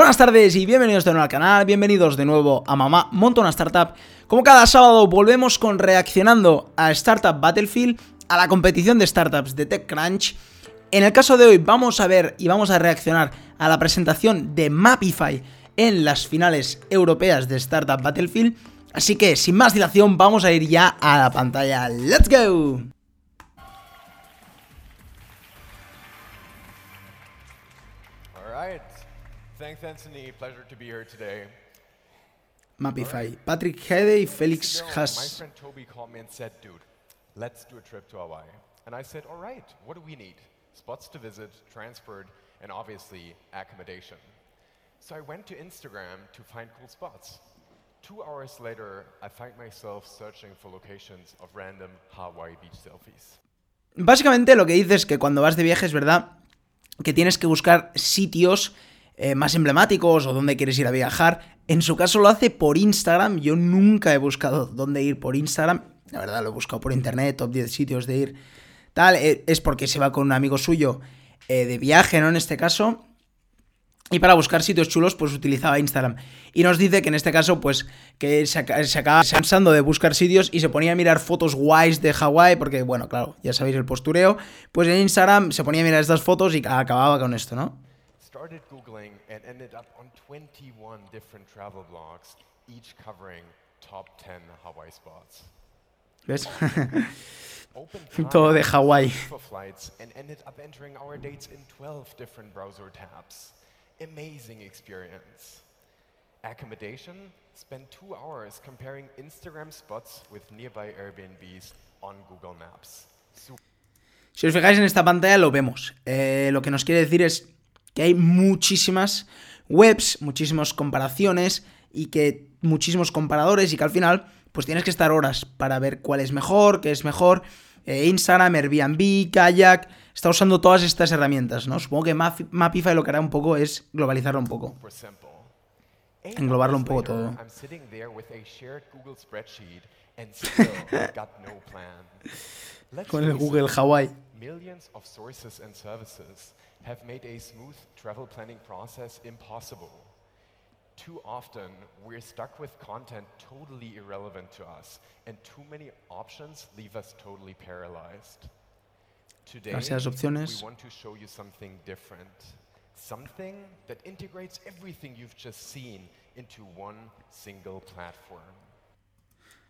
Buenas tardes y bienvenidos de nuevo al canal, bienvenidos de nuevo a Mamá Monta una Startup. Como cada sábado volvemos con reaccionando a Startup Battlefield, a la competición de startups de TechCrunch. En el caso de hoy vamos a ver y vamos a reaccionar a la presentación de Mapify en las finales europeas de Startup Battlefield. Así que sin más dilación vamos a ir ya a la pantalla. ¡Let's go! Thanks, Anthony. Pleasure to be here today. Mapify. Patrick Hede y You know, my friend Toby called me and said, dude, let's do a trip to Hawaii. And I said, all right, what do we need? Spots to visit, transport, and obviously accommodation. So I went to Instagram to find cool spots. Two hours later, I find myself searching for locations of random Hawaii beach selfies. Básicamente lo que dice es que cuando vas de viaje es verdad que tienes que buscar sitios eh, más emblemáticos o dónde quieres ir a viajar. En su caso lo hace por Instagram. Yo nunca he buscado dónde ir por Instagram. La verdad lo he buscado por internet, top 10 sitios de ir. Tal, eh, es porque se va con un amigo suyo eh, de viaje, ¿no? En este caso. Y para buscar sitios chulos, pues utilizaba Instagram. Y nos dice que en este caso, pues, que se, se acaba cansando de buscar sitios y se ponía a mirar fotos guays de Hawái, porque, bueno, claro, ya sabéis el postureo. Pues en Instagram se ponía a mirar estas fotos y acababa con esto, ¿no? Started Googling and ended up on 21 different travel blogs, each covering top 10 Hawaii spots. ¿Ves? Todo de Hawái. flights and ended up entering our dates in 12 different browser tabs. Amazing experience. Accommodation, spent two hours comparing Instagram spots with nearby Airbnbs on Google Maps. Si os fijáis en esta pantalla lo vemos. Eh, lo que nos quiere decir es que hay muchísimas webs, muchísimas comparaciones y que muchísimos comparadores y que al final pues tienes que estar horas para ver cuál es mejor, qué es mejor. Eh, Instagram, Airbnb, Kayak, está usando todas estas herramientas, ¿no? Supongo que Map- Mapify lo que hará un poco es globalizarlo un poco. Eight Englobarlo un poco todo. Con el Google Hawaii. Have made a smooth travel planning process impossible. Too often, we're stuck with content totally irrelevant to us, and too many options leave us totally paralyzed. Today, opciones. we want to show you something different. Something that integrates everything you've just seen into one single platform.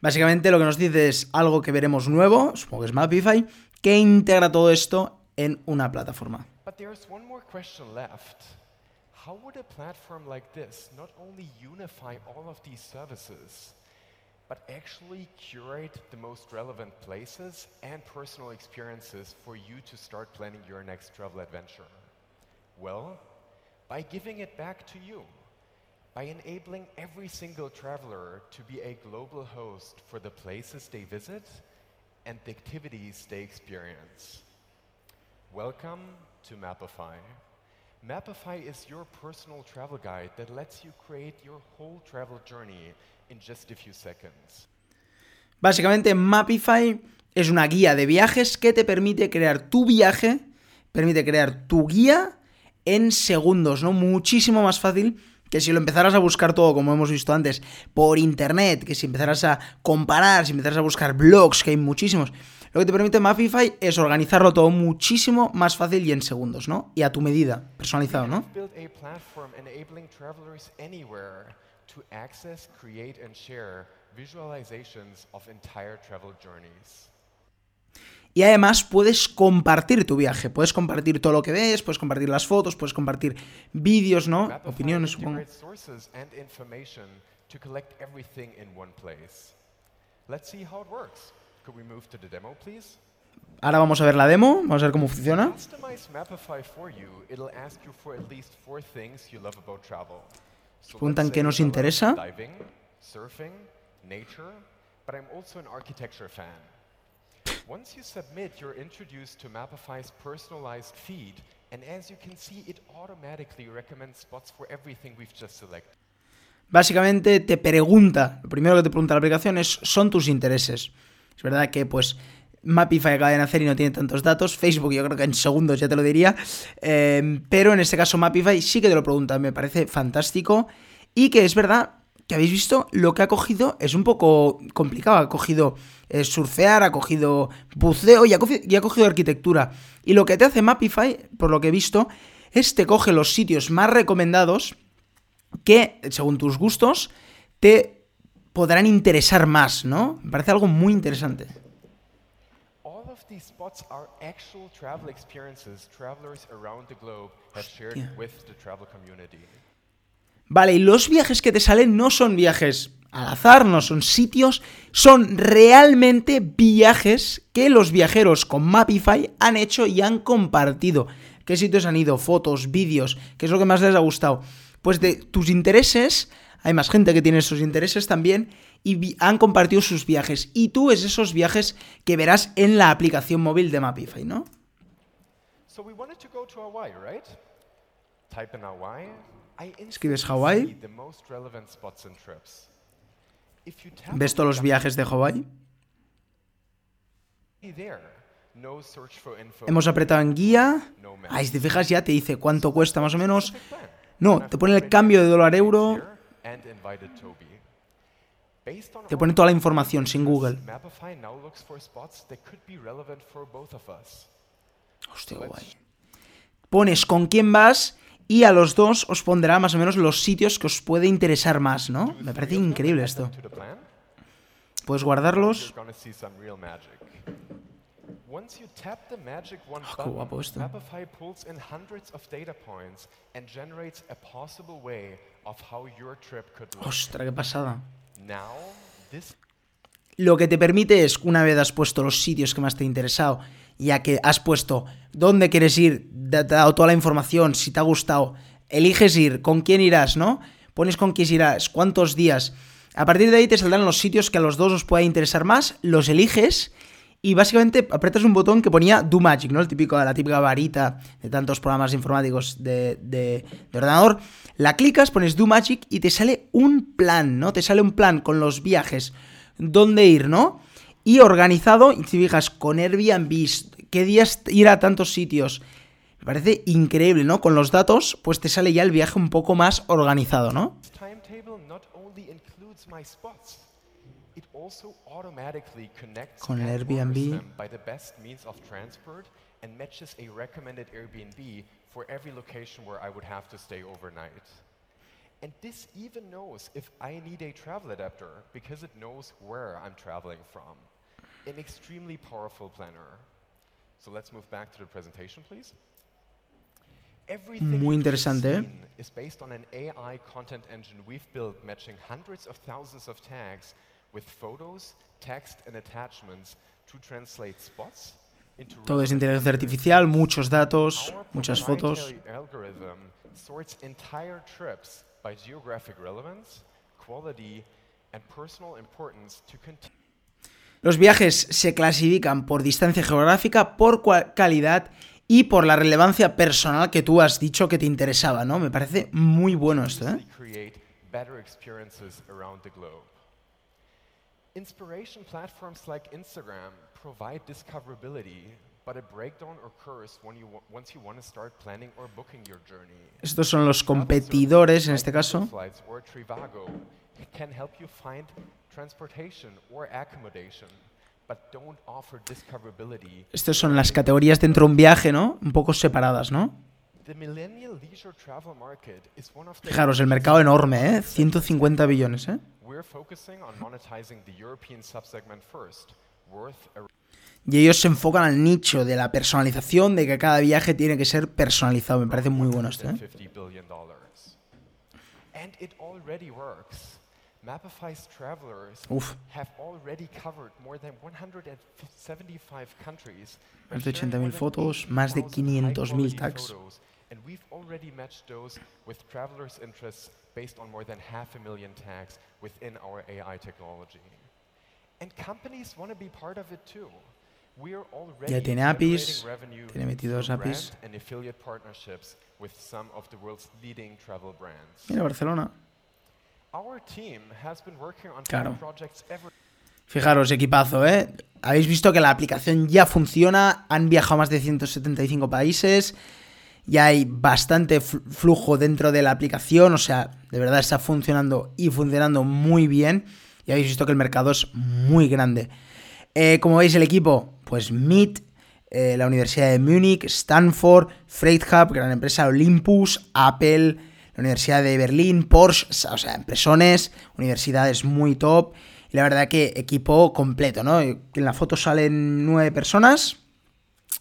Básicamente lo que nos dice es algo que veremos nuevo, supongo que es Mapify, que integra todo esto en una plataforma. But there's one more question left. How would a platform like this not only unify all of these services, but actually curate the most relevant places and personal experiences for you to start planning your next travel adventure? Well, by giving it back to you, by enabling every single traveler to be a global host for the places they visit and the activities they experience. Welcome to Mapify. Mapify is your personal travel guide that lets you create your whole travel journey in just a few seconds. Básicamente, Mapify es una guía de viajes que te permite crear tu viaje, permite crear tu guía en segundos, ¿no? Muchísimo más fácil que si lo empezaras a buscar todo, como hemos visto antes, por internet, que si empezaras a comparar, si empezaras a buscar blogs, que hay muchísimos. Lo que te permite Mapify es organizarlo todo muchísimo más fácil y en segundos, ¿no? Y a tu medida, personalizado, ¿no? We've built a platform enabling travelers anywhere to access, create, and share visualizations of entire travel journeys. Y además puedes compartir tu viaje, puedes compartir todo lo que ves, puedes compartir las fotos, puedes compartir vídeos, ¿no? Opiniones, supongo. Let's see how it works. Could we move to the demo, please? Ahora vamos a ver la demo, vamos a ver cómo funciona. So preguntan qué nos interesa. Diving, surfing, nature, but I'm also an architecture fan. Once you submit, you're introduced to Mapify's personalized feed, and as you can see, it automatically recommends spots for everything we've just selected. Básicamente te pregunta, lo primero que te pregunta la aplicación es, son tus intereses. Es verdad que pues Mapify acaba de nacer y no tiene tantos datos. Facebook yo creo que en segundos ya te lo diría. Eh, pero en este caso Mapify sí que te lo pregunta. Me parece fantástico. Y que es verdad que habéis visto lo que ha cogido es un poco complicado. Ha cogido eh, surfear, ha cogido buceo y ha cogido, y ha cogido arquitectura. Y lo que te hace Mapify, por lo que he visto, es te coge los sitios más recomendados que, según tus gustos, te podrán interesar más, ¿no? Me parece algo muy interesante. Hostia. Vale, y los viajes que te salen no son viajes al azar, no son sitios, son realmente viajes que los viajeros con Mapify han hecho y han compartido. ¿Qué sitios han ido? Fotos, vídeos, ¿qué es lo que más les ha gustado? Pues de tus intereses, hay más gente que tiene esos intereses también y han compartido sus viajes. Y tú es esos viajes que verás en la aplicación móvil de Mapify, ¿no? Escribes Hawaii. ¿Ves todos los viajes de Hawaii? Hemos apretado en guía. Ahí, si te fijas, ya te dice cuánto cuesta más o menos. No, te pone el cambio de dólar euro. Te pone toda la información sin Google. Hostia, guay. Pones con quién vas y a los dos os pondrá más o menos los sitios que os puede interesar más, ¿no? Me parece increíble esto. Puedes guardarlos. gonna see some real magic. Once you tap the magic one qué button, guapo esto. Mapify pulls in hundreds of data points and generates a possible way of how your trip could look. Ostras, qué pasada. Now, this Lo que te permite es, una vez has puesto los sitios que más te ha interesado, ya que has puesto dónde quieres ir, te ha dado toda la información, si te ha gustado, eliges ir, con quién irás, ¿no? Pones con quién irás, cuántos días. A partir de ahí te saldrán los sitios que a los dos os pueda interesar más, los eliges y básicamente apretas un botón que ponía Do Magic, ¿no? El típico, la típica varita de tantos programas informáticos de, de- de ordenador. La clicas, pones Do Magic y te sale un plan, ¿no? Te sale un plan con los viajes, dónde ir, ¿no? Y organizado, y si fijas, con Airbnb, qué días ir a tantos sitios. Me parece increíble, ¿no? Con los datos, pues te sale ya el viaje un poco más organizado, ¿no? Not only includes my spots, it also automatically connects Con el Airbnb. them by the best means of transport and matches a recommended Airbnb for every location where I would have to stay overnight. And this even knows if I need a travel adapter because it knows where I'm traveling from. An extremely powerful planner. So let's move back to the presentation, please. Everything Muy interesante, is based on an AI content engine we've built matching hundreds of thousands of tags with photos, text, and attachments to translate spots into Todo es inteligencia artificial, muchos datos, muchas fotos. proprietary algorithm sorts entire trips by geographic relevance, quality, and personal importance to continue. Los viajes se clasifican por distancia geográfica, por calidad y por la relevancia personal que tú has dicho que te interesaba, ¿no? Me parece muy bueno esto, ¿eh? Inspiration platforms like Instagram provide discoverability, but a breakdown occurs when you wa- once you want to start planning or booking your journey. Estos son los competidores en este caso. Or Trivago can help you find transportation or accommodation, but don't offer discoverability. Estos son las categorías dentro de un viaje, ¿no? Un poco separadas, ¿no? Fijaros, el mercado enorme, ¿eh? 150 billones, ¿eh? Y ellos se enfocan al nicho de la personalización, de que cada viaje tiene que ser personalizado. Me parece muy bueno esto, ¿eh? $50 billion. And it already works. Mapify's travelers Uf. have already covered more than 175 countries. by Más de sharing 80.000 more than fotos, más de 80,000 500.000 high-quality tags. And we've already matched those with travelers' interests based on more than half a million tags within our AI technology. And companies want to be part of it too. We are already Ya tiene APIs, tiene metidos through APIs. brand and affiliate partnerships with some of the world's leading travel brands. Mira, Barcelona. Our team has been working on Claro. projects ever Fijaros, equipazo, ¿eh? Habéis visto que la aplicación ya funciona, han viajado más de 175 países, ya hay bastante flujo dentro de la aplicación, o sea, de verdad está funcionando y funcionando muy bien. Y habéis visto que el mercado es muy grande. Eh, como veis, el equipo, pues MIT, eh, la Universidad de Múnich, Stanford, Freight Hub, gran empresa Olympus, Apple, la Universidad de Berlín, Porsche, o sea, empresones, universidades muy top. Y la verdad que equipo completo, ¿no? En la foto salen nueve personas.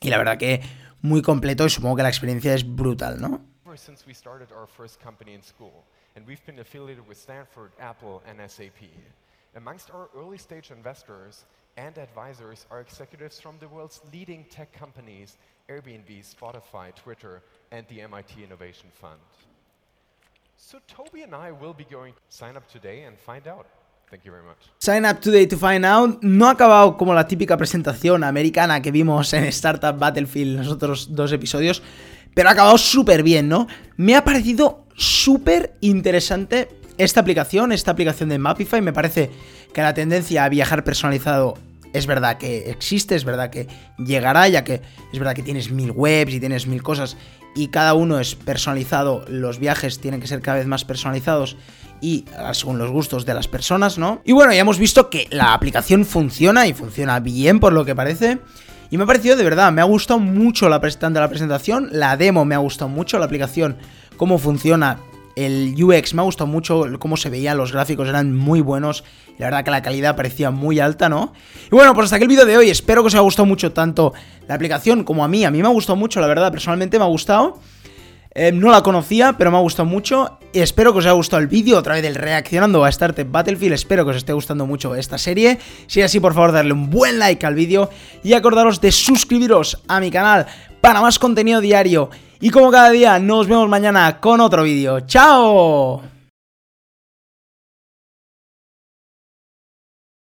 Y la verdad que muy completo y supongo que la experiencia es brutal, ¿no? Since we started our first company in school, and we've been affiliated with Stanford, Apple, and SAP. Amongst our early stage investors and advisors are executives from the world's leading tech companies, Airbnb, Spotify, Twitter, and the MIT Innovation Fund. So Toby and I will be going sign up today and find out. Sign up today to find out. No ha acabado como la típica presentación americana que vimos en Startup Battlefield los otros dos episodios, pero ha acabado súper bien, ¿no? Me ha parecido súper interesante esta aplicación, esta aplicación de Mapify. Me parece que la tendencia a viajar personalizado es verdad que existe, es verdad que llegará, ya que es verdad que tienes mil webs y tienes mil cosas y cada uno es personalizado, los viajes tienen que ser cada vez más personalizados y ah, según los gustos de las personas, ¿no? Y bueno, ya hemos visto que la aplicación funciona y funciona bien por lo que parece. Y me ha parecido de verdad, me ha gustado mucho la, la presentación, la demo me ha gustado mucho, la aplicación, cómo funciona, el UX me ha gustado mucho, cómo se veían los gráficos, eran muy buenos. La verdad que la calidad parecía muy alta, ¿no? Y bueno, pues hasta aquí el vídeo de hoy. Espero que os haya gustado mucho tanto la aplicación como a mí. A mí me ha gustado mucho, la verdad, personalmente me ha gustado. Eh, no la conocía, pero me ha gustado mucho. Y espero que os haya gustado el vídeo otra vez del reaccionando a Startup Battlefield. Espero que os esté gustando mucho esta serie. Si es así, por favor, darle un buen like al vídeo y acordaros de suscribiros a mi canal para más contenido diario. Y como cada día, nos vemos mañana con otro vídeo. ¡Chao!